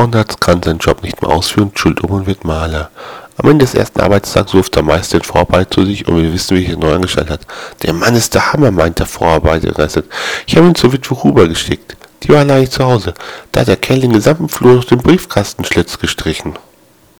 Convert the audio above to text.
Frauenarzt kann seinen Job nicht mehr ausführen, schult um und wird Maler. Am Ende des ersten Arbeitstags ruft der Meister den Vorarbeiter zu sich und wir wissen, wie er neu angestellt hat. Der Mann ist der Hammer, meint der Vorarbeiter geistert. Ich habe ihn zur Witwe Huber geschickt. Die war leider nicht zu Hause. Da hat der Kerl den gesamten Flur durch den Briefkastenschlitz gestrichen.